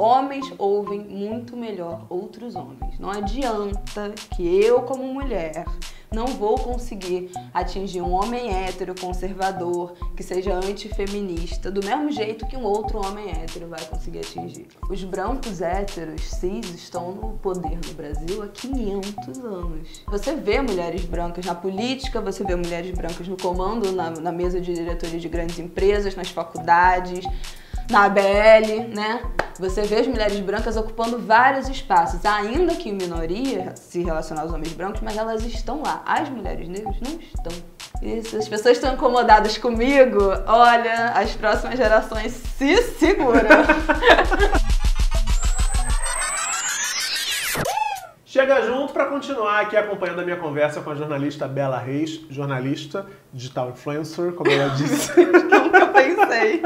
homens ouvem muito melhor outros homens. Não adianta que eu, como mulher, não vou conseguir atingir um homem hétero conservador que seja antifeminista do mesmo jeito que um outro homem hétero vai conseguir atingir. Os brancos héteros cis estão no poder no Brasil há 500 anos. Você vê mulheres brancas na política, você vê mulheres brancas no comando, na, na mesa de diretoria de grandes empresas, nas faculdades, na ABL, né? Você vê as mulheres brancas ocupando vários espaços, ainda que minoria se relacionar aos homens brancos, mas elas estão lá. As mulheres negras não estão. E se as pessoas estão incomodadas comigo, olha, as próximas gerações se seguram. Chega junto para continuar aqui acompanhando a minha conversa com a jornalista Bela Reis, jornalista, digital influencer, como ela disse. Nunca pensei.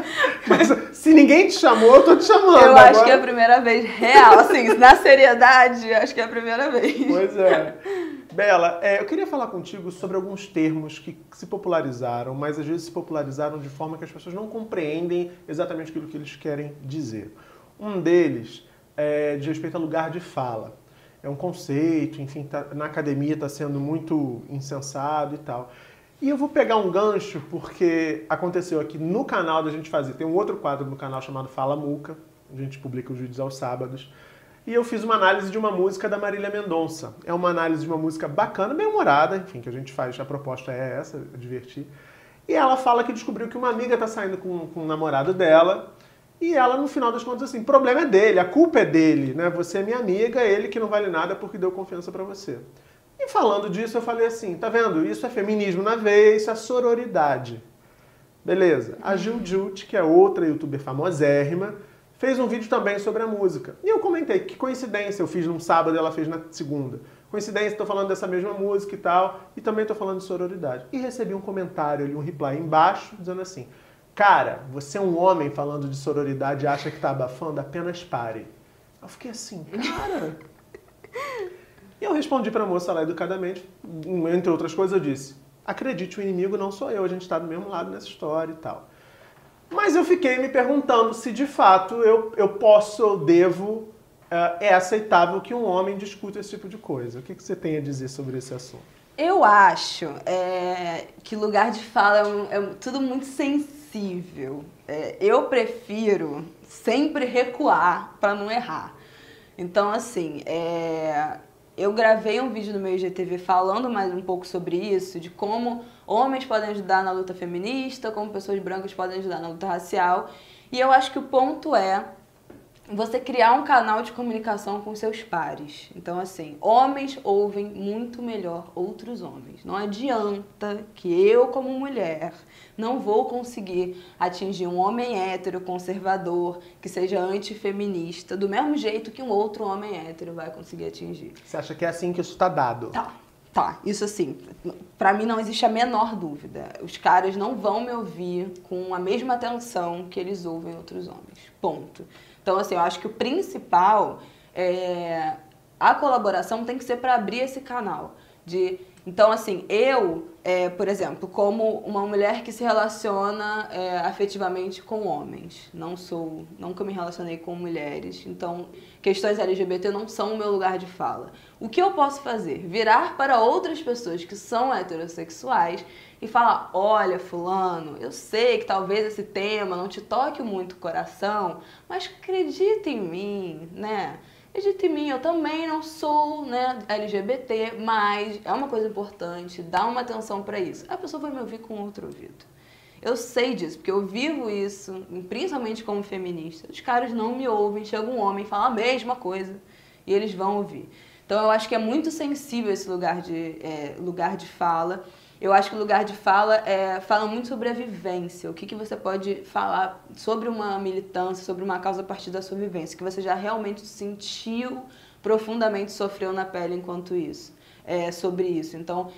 Mas se ninguém te chamou, eu tô te chamando. Eu agora. acho que é a primeira vez real, assim, na seriedade, acho que é a primeira vez. Pois é. Bela, é, eu queria falar contigo sobre alguns termos que se popularizaram, mas às vezes se popularizaram de forma que as pessoas não compreendem exatamente aquilo que eles querem dizer. Um deles é de respeito a lugar de fala é um conceito, enfim, tá, na academia está sendo muito insensado e tal. E eu vou pegar um gancho porque aconteceu aqui no canal da gente fazer, tem um outro quadro no canal chamado Fala Muca, a gente publica os vídeos aos sábados. E eu fiz uma análise de uma música da Marília Mendonça. É uma análise de uma música bacana, bem humorada, enfim, que a gente faz, a proposta é essa, é divertir. E ela fala que descobriu que uma amiga está saindo com, com o namorado dela e ela, no final das contas, assim, o problema é dele, a culpa é dele, né? Você é minha amiga, é ele que não vale nada porque deu confiança para você. E falando disso, eu falei assim, tá vendo? Isso é feminismo na vez, isso é sororidade. Beleza. A Gil Jut, que é outra youtuber famosérrima, fez um vídeo também sobre a música. E eu comentei, que coincidência, eu fiz num sábado e ela fez na segunda. Coincidência, estou falando dessa mesma música e tal, e também estou falando de sororidade. E recebi um comentário ali, um reply embaixo, dizendo assim, Cara, você é um homem falando de sororidade e acha que tá abafando? Apenas pare. Eu fiquei assim, cara. e eu respondi pra moça lá educadamente, entre outras coisas, eu disse: acredite, o inimigo não sou eu, a gente tá do mesmo lado nessa história e tal. Mas eu fiquei me perguntando se de fato eu, eu posso, eu devo, é, é aceitável que um homem discuta esse tipo de coisa. O que, que você tem a dizer sobre esse assunto? Eu acho é, que lugar de fala é, um, é tudo muito sensível possível. É, eu prefiro sempre recuar para não errar. Então, assim, é, eu gravei um vídeo no meu IGTV falando mais um pouco sobre isso, de como homens podem ajudar na luta feminista, como pessoas brancas podem ajudar na luta racial. E eu acho que o ponto é você criar um canal de comunicação com seus pares. Então, assim, homens ouvem muito melhor outros homens. Não adianta que eu, como mulher, não vou conseguir atingir um homem hétero conservador que seja antifeminista do mesmo jeito que um outro homem hétero vai conseguir atingir. Você acha que é assim que isso está dado? Tá. Tá, isso assim, para mim não existe a menor dúvida. Os caras não vão me ouvir com a mesma atenção que eles ouvem outros homens. Ponto. Então, assim, eu acho que o principal é a colaboração tem que ser para abrir esse canal. De, então, assim, eu, é, por exemplo, como uma mulher que se relaciona é, afetivamente com homens, não sou, nunca me relacionei com mulheres, então questões LGBT não são o meu lugar de fala. O que eu posso fazer? Virar para outras pessoas que são heterossexuais e falar: olha, Fulano, eu sei que talvez esse tema não te toque muito o coração, mas acredita em mim, né? Acredita em mim, eu também não sou né, LGBT, mas é uma coisa importante, dá uma atenção para isso. A pessoa vai me ouvir com outro ouvido. Eu sei disso, porque eu vivo isso, principalmente como feminista. Os caras não me ouvem, chega um homem fala a mesma coisa e eles vão ouvir. Então eu acho que é muito sensível esse lugar de, é, lugar de fala. Eu acho que o lugar de fala é, fala muito sobre a vivência. O que, que você pode falar sobre uma militância, sobre uma causa a partir da sua vivência, que você já realmente sentiu, profundamente sofreu na pele enquanto isso, é, sobre isso. Então,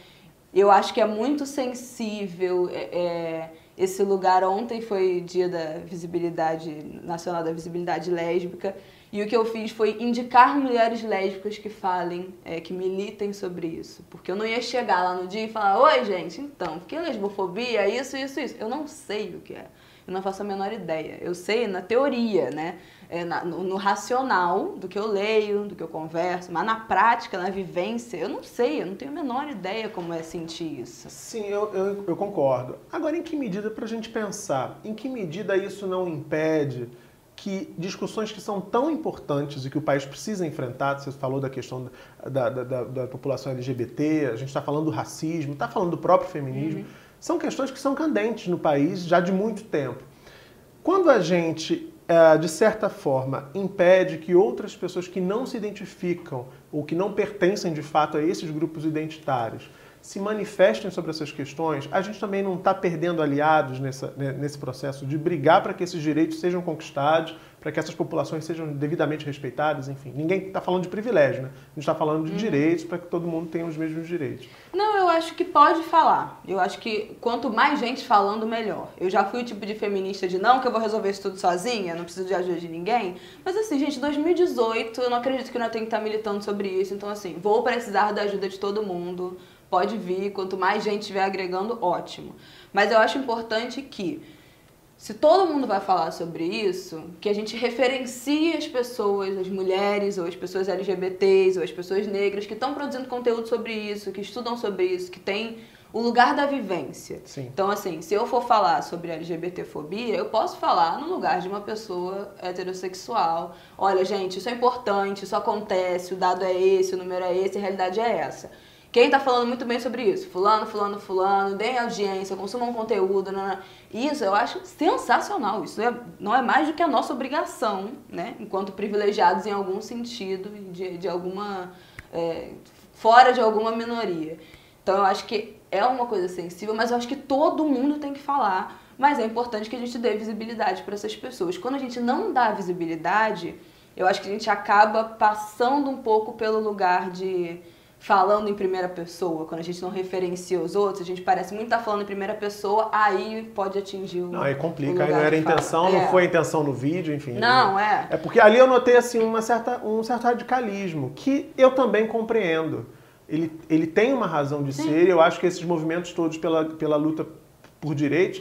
eu acho que é muito sensível é, é esse lugar. Ontem foi dia da visibilidade nacional da visibilidade lésbica e o que eu fiz foi indicar mulheres lésbicas que falem, é, que militem sobre isso. Porque eu não ia chegar lá no dia e falar: Oi, gente, então, que lesbofobia? Isso, isso, isso. Eu não sei o que é. Eu não faço a menor ideia. Eu sei na teoria, né? é, na, no, no, racional do que eu leio, do que eu converso, mas na prática, na vivência, eu não sei, eu não tenho a menor ideia como é sentir isso. Sim, eu, eu, eu concordo. Agora, em que medida, para a gente pensar, em que medida isso não impede que discussões que são tão importantes e que o país precisa enfrentar, você falou da questão da, da, da, da população LGBT, a gente está falando do racismo, está falando do próprio feminismo, uhum. são questões que são candentes no país já de muito tempo. Quando a gente é, de certa forma, impede que outras pessoas que não se identificam ou que não pertencem de fato a esses grupos identitários se manifestem sobre essas questões, a gente também não está perdendo aliados nessa, nesse processo de brigar para que esses direitos sejam conquistados, para que essas populações sejam devidamente respeitadas, enfim. Ninguém está falando de privilégio, né? A gente está falando de uhum. direitos para que todo mundo tenha os mesmos direitos. Não, eu acho que pode falar. Eu acho que quanto mais gente falando, melhor. Eu já fui o tipo de feminista de não, que eu vou resolver isso tudo sozinha, não preciso de ajuda de ninguém. Mas assim, gente, 2018, eu não acredito que eu tenho que estar militando sobre isso. Então, assim, vou precisar da ajuda de todo mundo pode vir, quanto mais gente estiver agregando, ótimo. Mas eu acho importante que, se todo mundo vai falar sobre isso, que a gente referencie as pessoas, as mulheres, ou as pessoas LGBTs, ou as pessoas negras que estão produzindo conteúdo sobre isso, que estudam sobre isso, que têm o lugar da vivência. Sim. Então, assim, se eu for falar sobre LGBTfobia, eu posso falar no lugar de uma pessoa heterossexual. Olha, gente, isso é importante, isso acontece, o dado é esse, o número é esse, a realidade é essa. Quem tá falando muito bem sobre isso? Fulano, fulano, fulano, deem audiência, consumam conteúdo. Não, não. Isso eu acho sensacional. Isso é, não é mais do que a nossa obrigação, né? Enquanto privilegiados em algum sentido, de, de alguma. É, fora de alguma minoria. Então eu acho que é uma coisa sensível, mas eu acho que todo mundo tem que falar. Mas é importante que a gente dê visibilidade para essas pessoas. Quando a gente não dá visibilidade, eu acho que a gente acaba passando um pouco pelo lugar de falando em primeira pessoa, quando a gente não referencia os outros, a gente parece muito estar tá falando em primeira pessoa, aí pode atingir o. Não, aí complica, aí não era intenção, não é. foi a intenção no vídeo, enfim. Não, é. É porque ali eu notei assim uma certa, um certo radicalismo, que eu também compreendo. Ele, ele tem uma razão de Sim. ser, e eu acho que esses movimentos todos pela, pela luta por direitos,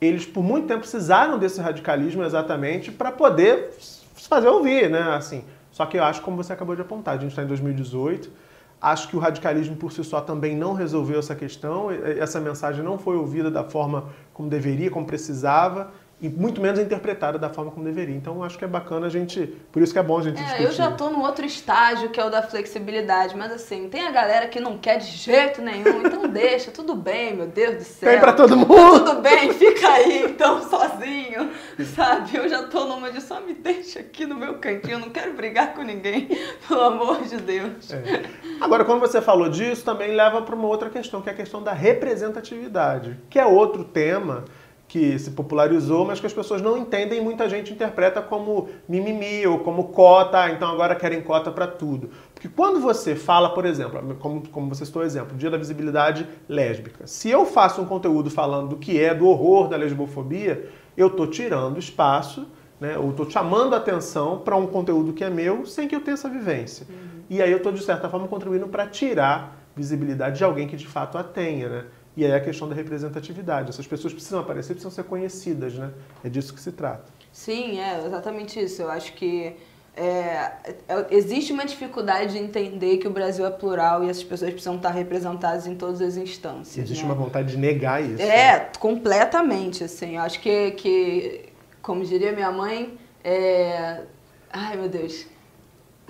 eles por muito tempo precisaram desse radicalismo exatamente para poder se fazer ouvir, né? Assim, só que eu acho, como você acabou de apontar, a gente está em 2018 Acho que o radicalismo por si só também não resolveu essa questão, essa mensagem não foi ouvida da forma como deveria, como precisava e muito menos interpretada da forma como deveria. Então acho que é bacana a gente, por isso que é bom a gente é, discutir. Eu já tô no outro estágio que é o da flexibilidade, mas assim, tem a galera que não quer de jeito nenhum, então deixa, tudo bem, meu Deus do céu. Tem pra todo mundo. Tudo bem, fica aí então sozinho, sabe? Eu já tô numa de só me deixa aqui no meu cantinho, eu não quero brigar com ninguém, pelo amor de Deus. É. Agora, quando você falou disso, também leva para uma outra questão, que é a questão da representatividade, que é outro tema que se popularizou, mas que as pessoas não entendem e muita gente interpreta como mimimi ou como cota, então agora querem cota para tudo. Porque quando você fala, por exemplo, como, como você citou o exemplo, Dia da Visibilidade Lésbica, se eu faço um conteúdo falando do que é, do horror da lesbofobia, eu estou tirando espaço, né, ou estou chamando atenção para um conteúdo que é meu sem que eu tenha essa vivência. Uhum. E aí eu estou, de certa forma, contribuindo para tirar visibilidade de alguém que de fato a tenha, né? E aí a questão da representatividade. Essas pessoas precisam aparecer, precisam ser conhecidas, né? É disso que se trata. Sim, é exatamente isso. Eu acho que é, é, existe uma dificuldade de entender que o Brasil é plural e essas pessoas precisam estar representadas em todas as instâncias. Existe né? uma vontade de negar isso. É, né? completamente, assim. Eu acho que, que como diria minha mãe, é... Ai, meu Deus.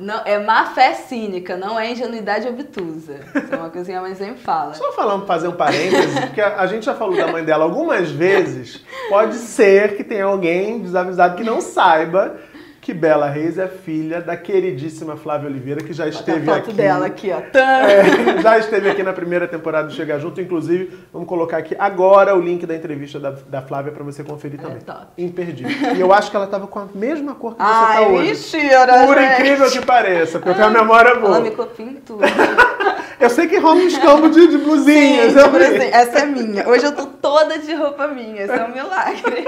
Não, é má fé cínica, não é ingenuidade obtusa. Isso é uma coisa que a mãe sempre fala. Só falando, fazer um parêntese, porque a, a, gente já falou da mãe dela algumas vezes. Pode ser que tenha alguém desavisado que não saiba que Bela Reis é filha da queridíssima Flávia Oliveira, que já esteve a foto aqui. dela aqui, ó. É, já esteve aqui na primeira temporada do Chega Junto. Inclusive, vamos colocar aqui agora o link da entrevista da, da Flávia para você conferir é, também. Top. Imperdível. E eu acho que ela estava com a mesma cor que você Ai, tá hoje. mentira, Por gente. incrível que pareça, porque eu tenho a memória boa. Ela me copia em tudo. eu sei que rola um escambo de, de blusinhas. Sim, blusinha. Essa é minha. Hoje eu tô toda de roupa minha. Esse é um milagre.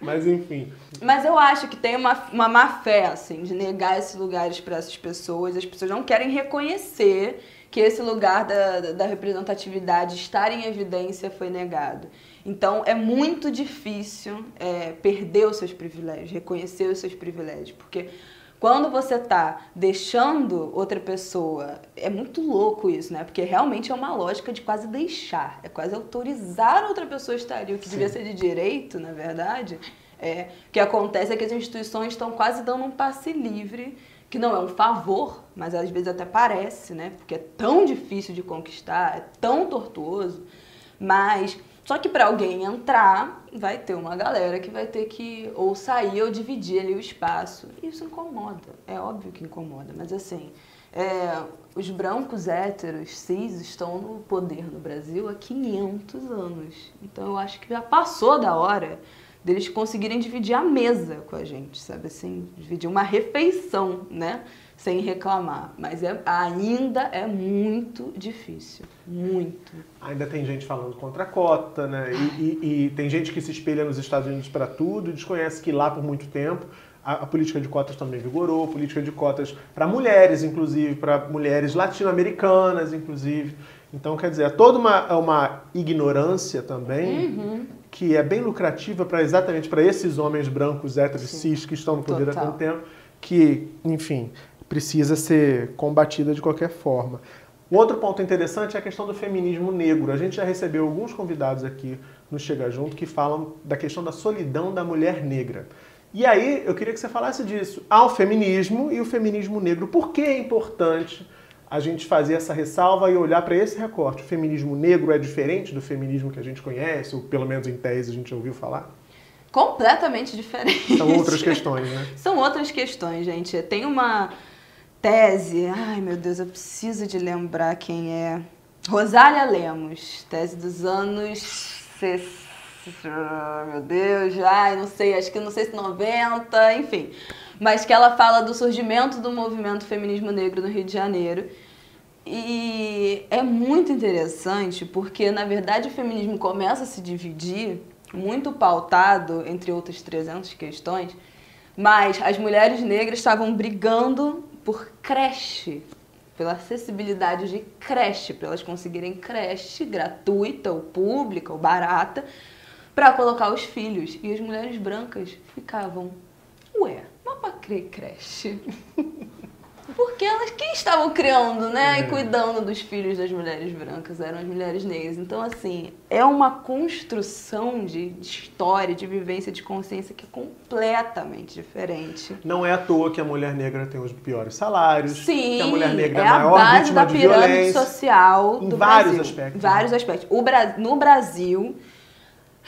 Mas enfim. Mas eu acho que tem uma, uma má fé, assim, de negar esses lugares para essas pessoas. As pessoas não querem reconhecer que esse lugar da, da representatividade estar em evidência foi negado. Então é muito difícil é, perder os seus privilégios, reconhecer os seus privilégios, porque quando você está deixando outra pessoa, é muito louco isso, né? Porque realmente é uma lógica de quase deixar, é quase autorizar outra pessoa a estar ali, o que Sim. devia ser de direito, na verdade. É, o que acontece é que as instituições estão quase dando um passe livre, que não é um favor, mas às vezes até parece, né? Porque é tão difícil de conquistar, é tão tortuoso, mas só que para alguém entrar, vai ter uma galera que vai ter que ou sair ou dividir ali o espaço. Isso incomoda, é óbvio que incomoda, mas assim, é, os brancos héteros, cis, estão no poder no Brasil há 500 anos. Então eu acho que já passou da hora deles conseguirem dividir a mesa com a gente, sabe assim, dividir uma refeição, né? sem reclamar. Mas é, ainda é muito difícil. Muito. Ainda tem gente falando contra a cota, né? E, e, e tem gente que se espelha nos Estados Unidos para tudo e desconhece que lá por muito tempo a, política de cotas também vigorou, política de cotas para mulheres, inclusive, para mulheres latino-americanas, inclusive. Então, quer dizer, é toda uma, uma ignorância também uhum. Que é bem lucrativa para exatamente para esses homens brancos, héteros, cis que estão no poder Total. há tanto tempo, que, enfim, precisa ser combatida de qualquer forma. O outro ponto interessante é a questão do feminismo negro. A gente já recebeu alguns convidados aqui no Chega Junto que falam da questão da solidão da mulher negra. E aí eu queria que você falasse disso. Há o feminismo e o feminismo negro. Por que é importante a gente fazer essa ressalva e olhar para esse recorte? O feminismo negro é diferente do feminismo que a gente conhece, ou pelo menos em tese a gente ouviu falar? Completamente diferente. São outras questões, né? São outras questões, gente. Tem uma tese, ai meu Deus, eu preciso de lembrar quem é. Rosália Lemos, tese dos anos 60, meu Deus, ai, não sei, acho que não sei se 90, enfim. Mas que ela fala do surgimento do movimento feminismo negro no Rio de Janeiro. E é muito interessante porque, na verdade, o feminismo começa a se dividir, muito pautado, entre outras 300 questões, mas as mulheres negras estavam brigando por creche, pela acessibilidade de creche, para elas conseguirem creche gratuita ou pública ou barata para colocar os filhos. E as mulheres brancas ficavam, ué, mas para crer creche? Porque elas quem estavam criando, né, é. e cuidando dos filhos das mulheres brancas eram as mulheres negras. Então, assim, é uma construção de, de história, de vivência, de consciência que é completamente diferente. Não é à toa que a mulher negra tem os piores salários, Sim, que a mulher negra é, é a maior base vítima da de pirâmide social em do vários Brasil. aspectos. Vários né? aspectos. O Bra... No Brasil,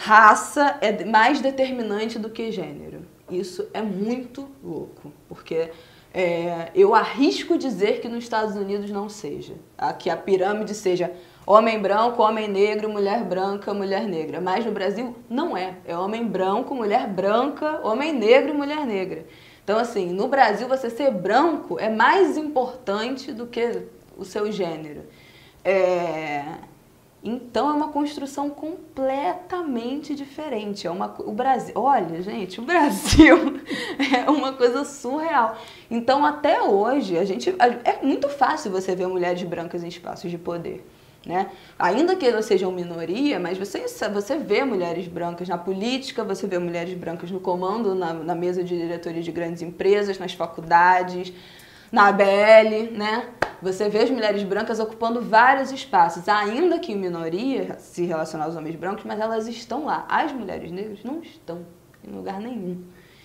raça é mais determinante do que gênero. Isso é muito louco, porque é, eu arrisco dizer que nos Estados Unidos não seja. Que a pirâmide seja homem branco, homem negro, mulher branca, mulher negra. Mas no Brasil não é. É homem branco, mulher branca, homem negro mulher negra. Então, assim, no Brasil você ser branco é mais importante do que o seu gênero. É, então é uma construção completamente diferente. É uma, o Brasil, olha, gente, o Brasil é uma coisa surreal. Então até hoje a gente é muito fácil você ver mulheres brancas em espaços de poder. Né? Ainda que elas sejam minoria, mas você, você vê mulheres brancas na política, você vê mulheres brancas no comando, na, na mesa de diretoria de grandes empresas, nas faculdades, na ABL, né? Você vê as mulheres brancas ocupando vários espaços, ainda que em minoria, se relacionar aos homens brancos, mas elas estão lá. As mulheres negras não estão em lugar nenhum.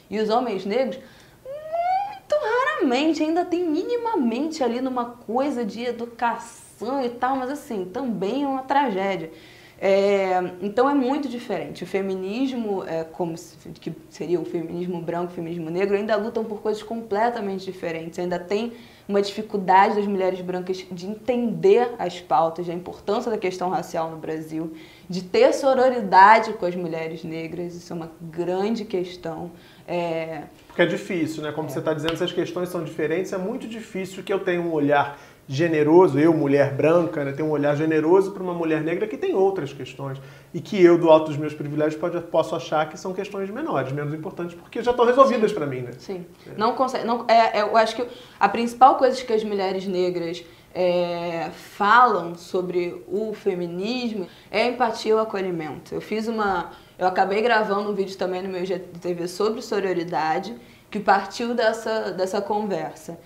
E os homens negros, muito raramente, ainda tem minimamente ali numa coisa de educação e tal, mas assim, também é uma tragédia. É, então é muito diferente. O feminismo, é, como se, que seria o feminismo branco, o feminismo negro, ainda lutam por coisas completamente diferentes. Ainda tem uma dificuldade das mulheres brancas de entender as pautas, a importância da questão racial no Brasil, de ter sororidade com as mulheres negras. Isso é uma grande questão. É... Porque é difícil, né? Como é. você está dizendo, essas questões são diferentes. É muito difícil que eu tenha um olhar generoso, eu, mulher branca, né, tenho um olhar generoso para uma mulher negra que tem outras questões. E que eu, do alto dos meus privilégios, pode, posso achar que são questões menores, menos importantes, porque já estão resolvidas para mim, né? Sim. É. Não consegue. Não, é, é, eu acho que a principal coisa que as mulheres negras é, falam sobre o feminismo é empatia e o acolhimento. Eu fiz uma. Eu acabei gravando um vídeo também no meu GTV sobre sororidade, que partiu dessa, dessa conversa.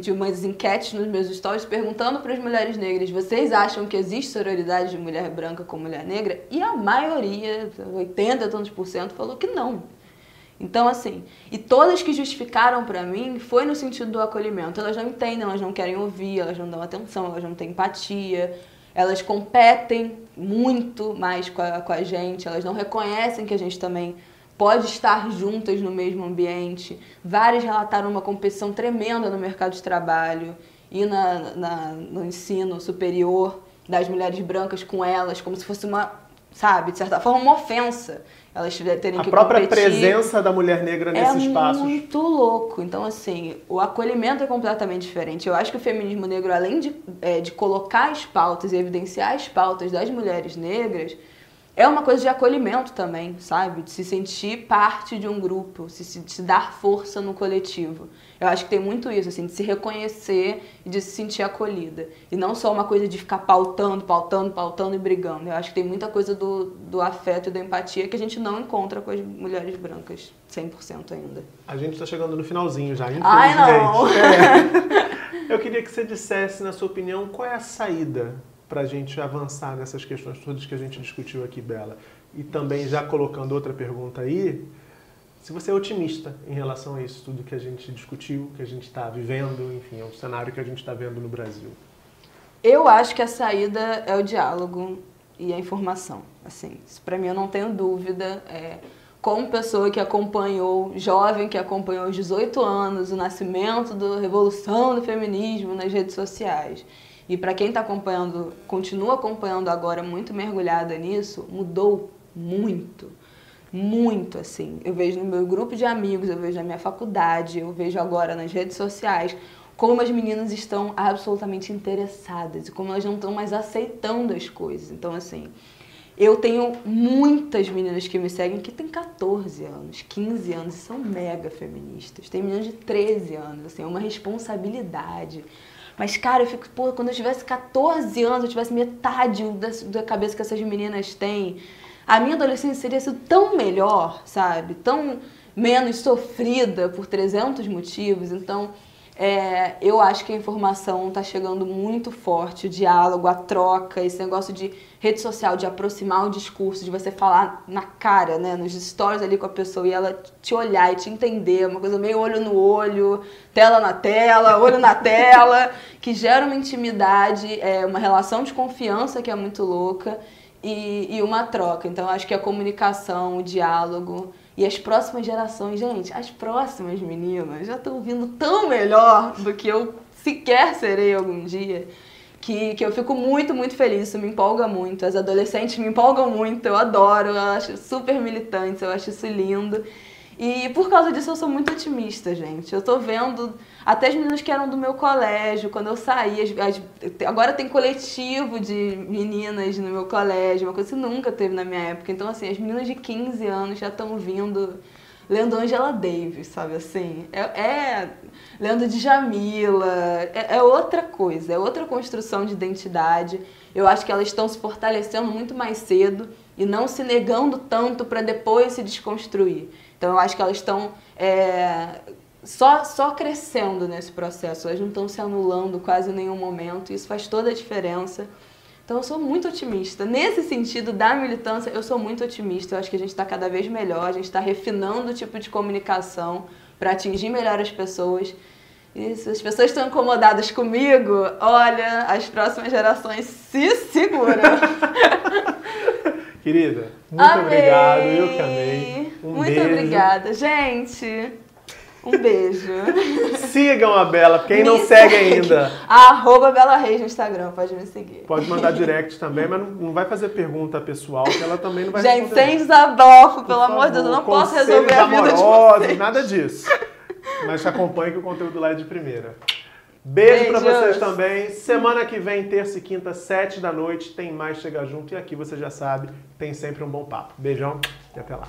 De umas enquetes nos meus stories perguntando para as mulheres negras: vocês acham que existe sororidade de mulher branca com mulher negra? E a maioria, 80 tantos por cento, falou que não. Então, assim, e todas que justificaram para mim foi no sentido do acolhimento. Elas não entendem, elas não querem ouvir, elas não dão atenção, elas não têm empatia, elas competem muito mais com a, com a gente, elas não reconhecem que a gente também pode estar juntas no mesmo ambiente. Várias relataram uma competição tremenda no mercado de trabalho e na, na, no ensino superior das mulheres brancas com elas, como se fosse uma, sabe, de certa forma, uma ofensa elas terem a que própria competir. presença da mulher negra nesses é espaços. É muito louco. Então, assim, o acolhimento é completamente diferente. Eu acho que o feminismo negro, além de, é, de colocar as pautas e evidenciar as pautas das mulheres negras, é uma coisa de acolhimento também, sabe? De se sentir parte de um grupo, de se, de se dar força no coletivo. Eu acho que tem muito isso, assim, de se reconhecer e de se sentir acolhida. E não só uma coisa de ficar pautando, pautando, pautando e brigando. Eu acho que tem muita coisa do, do afeto e da empatia que a gente não encontra com as mulheres brancas 100% ainda. A gente está chegando no finalzinho já, infelizmente. Ai, não! É. Eu queria que você dissesse, na sua opinião, qual é a saída para a gente avançar nessas questões todas que a gente discutiu aqui, Bela. E também, já colocando outra pergunta aí, se você é otimista em relação a isso tudo que a gente discutiu, que a gente está vivendo, enfim, é um cenário que a gente está vendo no Brasil. Eu acho que a saída é o diálogo e a informação. Assim, para mim eu não tenho dúvida. É, como pessoa que acompanhou, jovem que acompanhou aos 18 anos, o nascimento da revolução do feminismo nas redes sociais e para quem está acompanhando, continua acompanhando agora muito mergulhada nisso, mudou muito. Muito, assim. Eu vejo no meu grupo de amigos, eu vejo na minha faculdade, eu vejo agora nas redes sociais como as meninas estão absolutamente interessadas e como elas não estão mais aceitando as coisas. Então, assim, eu tenho muitas meninas que me seguem que têm 14 anos, 15 anos e são mega feministas. Tem meninas de 13 anos, assim, é uma responsabilidade. Mas, cara, eu fico, pô, quando eu tivesse 14 anos, eu tivesse metade da, da cabeça que essas meninas têm, a minha adolescência seria sido tão melhor, sabe? Tão menos sofrida por 300 motivos. Então, é, eu acho que a informação está chegando muito forte, o diálogo, a troca, esse negócio de rede social, de aproximar o discurso, de você falar na cara, né, nos stories ali com a pessoa e ela te olhar e te entender, uma coisa meio olho no olho, tela na tela, olho na tela, que gera uma intimidade, é, uma relação de confiança que é muito louca e, e uma troca. Então, acho que a comunicação, o diálogo e as próximas gerações, gente, as próximas meninas já estão vindo tão melhor do que eu sequer serei algum dia. Que, que eu fico muito, muito feliz, isso me empolga muito. As adolescentes me empolgam muito, eu adoro, eu acho super militantes, eu acho isso lindo. E por causa disso eu sou muito otimista, gente. Eu tô vendo até as meninas que eram do meu colégio, quando eu saí, as, as, agora tem coletivo de meninas no meu colégio, uma coisa que nunca teve na minha época. Então, assim, as meninas de 15 anos já estão vindo lendo Angela Davis, sabe assim? É, é lendo Djamila, é, é outra coisa, é outra construção de identidade. Eu acho que elas estão se fortalecendo muito mais cedo e não se negando tanto para depois se desconstruir. Então eu acho que elas estão é, só, só crescendo nesse processo, elas não estão se anulando quase em nenhum momento, isso faz toda a diferença. Então eu sou muito otimista. Nesse sentido da militância, eu sou muito otimista. Eu acho que a gente está cada vez melhor, a gente está refinando o tipo de comunicação para atingir melhor as pessoas. E se as pessoas estão incomodadas comigo, olha, as próximas gerações se seguram. Querida, muito amei. obrigado, eu que amei. Um muito beijo. obrigada, gente. Um beijo. Sigam a Bela, quem me não segue, segue ainda. Arroba Bela Reis no Instagram, pode me seguir. Pode mandar direct também, mas não, vai fazer pergunta pessoal, que ela também não vai Gente, responder. sem desabafo, pelo amor de Deus, eu não posso resolver a vida de vocês. nada disso. Mas te acompanhe que o conteúdo lá é de primeira. Beijo para vocês também. Semana que vem, terça e quinta, sete da noite, tem mais Chega Junto. E aqui você já sabe, tem sempre um bom papo. Beijão e até lá.